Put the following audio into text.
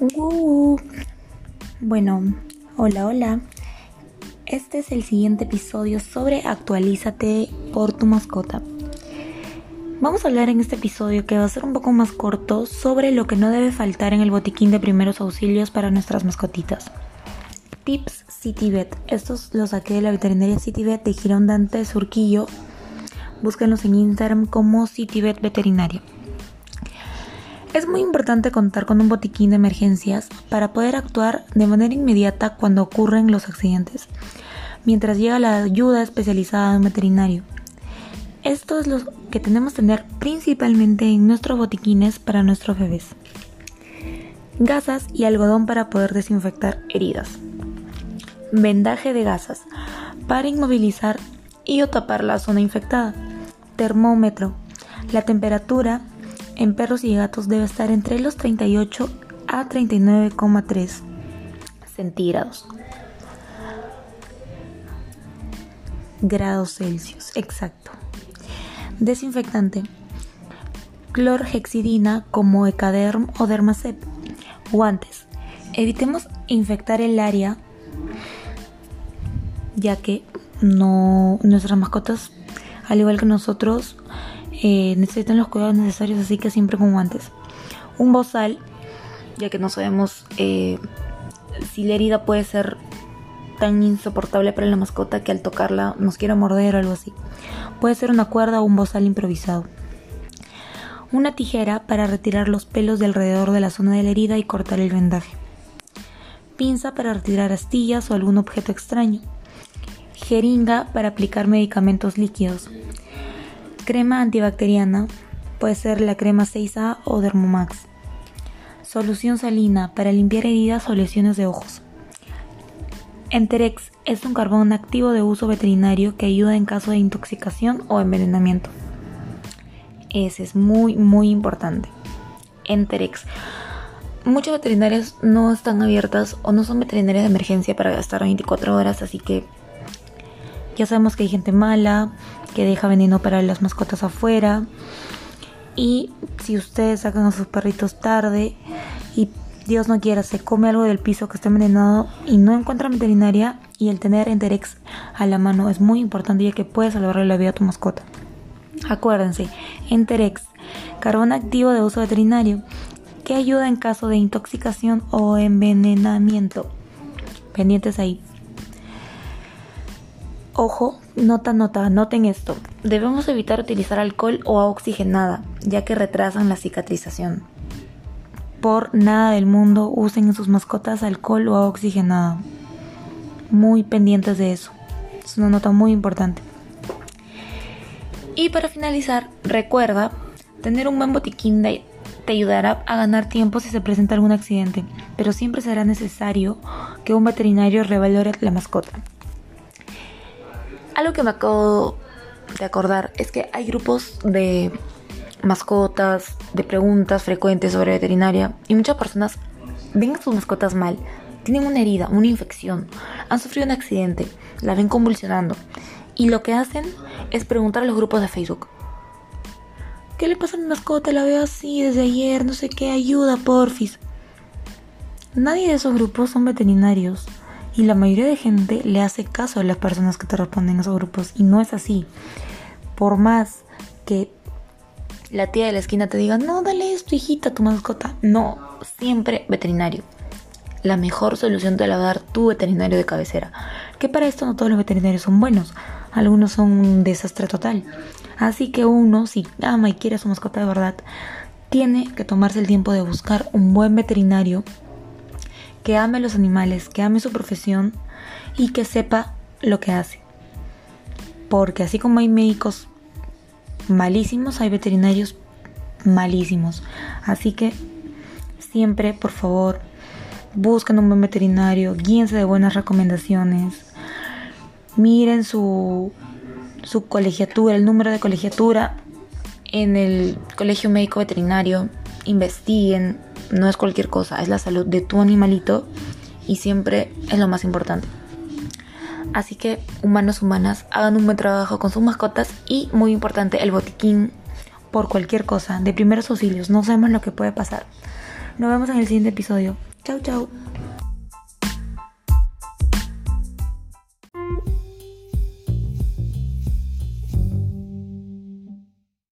Uh, bueno, hola, hola. Este es el siguiente episodio sobre Actualízate por tu mascota. Vamos a hablar en este episodio que va a ser un poco más corto sobre lo que no debe faltar en el botiquín de primeros auxilios para nuestras mascotitas. Tips CityVet. Estos los saqué de la veterinaria CityVet de Girón Dante Surquillo. Búsquenlos en Instagram como CityVet Veterinario. Es muy importante contar con un botiquín de emergencias para poder actuar de manera inmediata cuando ocurren los accidentes, mientras llega la ayuda especializada de un veterinario. Esto es lo que tenemos que tener principalmente en nuestros botiquines para nuestros bebés. Gasas y algodón para poder desinfectar heridas. Vendaje de gasas para inmovilizar y o tapar la zona infectada. Termómetro. La temperatura en perros y gatos debe estar entre los 38 a 39,3 centígrados. Grados Celsius, exacto. Desinfectante. Clorhexidina como Ecaderm o Dermacep. Guantes. Evitemos infectar el área ya que no nuestras mascotas al igual que nosotros eh, necesitan los cuidados necesarios, así que siempre con guantes. Un bozal, ya que no sabemos eh, si la herida puede ser tan insoportable para la mascota que al tocarla nos quiera morder o algo así. Puede ser una cuerda o un bozal improvisado. Una tijera para retirar los pelos de alrededor de la zona de la herida y cortar el vendaje. Pinza para retirar astillas o algún objeto extraño. Jeringa para aplicar medicamentos líquidos. Crema antibacteriana puede ser la crema 6A o Dermomax. Solución salina para limpiar heridas o lesiones de ojos. Enterex es un carbón activo de uso veterinario que ayuda en caso de intoxicación o envenenamiento. Ese es muy muy importante. Enterex. Muchas veterinarias no están abiertas o no son veterinarias de emergencia para gastar 24 horas, así que ya sabemos que hay gente mala, que deja veneno para las mascotas afuera. Y si ustedes sacan a sus perritos tarde y Dios no quiera, se come algo del piso que está envenenado y no encuentra veterinaria y el tener Enterex a la mano es muy importante ya que puede salvarle la vida a tu mascota. Acuérdense, Enterex, carbón activo de uso veterinario, que ayuda en caso de intoxicación o envenenamiento. Pendientes ahí. Ojo, nota, nota, noten esto. Debemos evitar utilizar alcohol o oxigenada, ya que retrasan la cicatrización. Por nada del mundo usen en sus mascotas alcohol o agua oxigenada. Muy pendientes de eso. Es una nota muy importante. Y para finalizar, recuerda, tener un buen botiquín te ayudará a ganar tiempo si se presenta algún accidente, pero siempre será necesario que un veterinario revalore la mascota. Algo que me acabo de acordar es que hay grupos de mascotas, de preguntas frecuentes sobre veterinaria y muchas personas ven a sus mascotas mal, tienen una herida, una infección, han sufrido un accidente, la ven convulsionando y lo que hacen es preguntar a los grupos de Facebook. ¿Qué le pasa a mi mascota? La veo así desde ayer, no sé qué, ayuda, porfis. Nadie de esos grupos son veterinarios. Y la mayoría de gente le hace caso a las personas que te responden a esos grupos. Y no es así. Por más que la tía de la esquina te diga, no, dale esto, hijita, tu mascota. No, siempre veterinario. La mejor solución te la va a dar tu veterinario de cabecera. Que para esto no todos los veterinarios son buenos. Algunos son un desastre total. Así que uno, si ama y quiere a su mascota de verdad, tiene que tomarse el tiempo de buscar un buen veterinario que ame los animales, que ame su profesión y que sepa lo que hace. Porque así como hay médicos malísimos, hay veterinarios malísimos. Así que siempre, por favor, busquen un buen veterinario, guíense de buenas recomendaciones, miren su, su colegiatura, el número de colegiatura en el colegio médico veterinario, investiguen, no es cualquier cosa, es la salud de tu animalito y siempre es lo más importante. Así que humanos, humanas, hagan un buen trabajo con sus mascotas y muy importante el botiquín por cualquier cosa, de primeros auxilios, no sabemos lo que puede pasar. Nos vemos en el siguiente episodio. Chau, chau.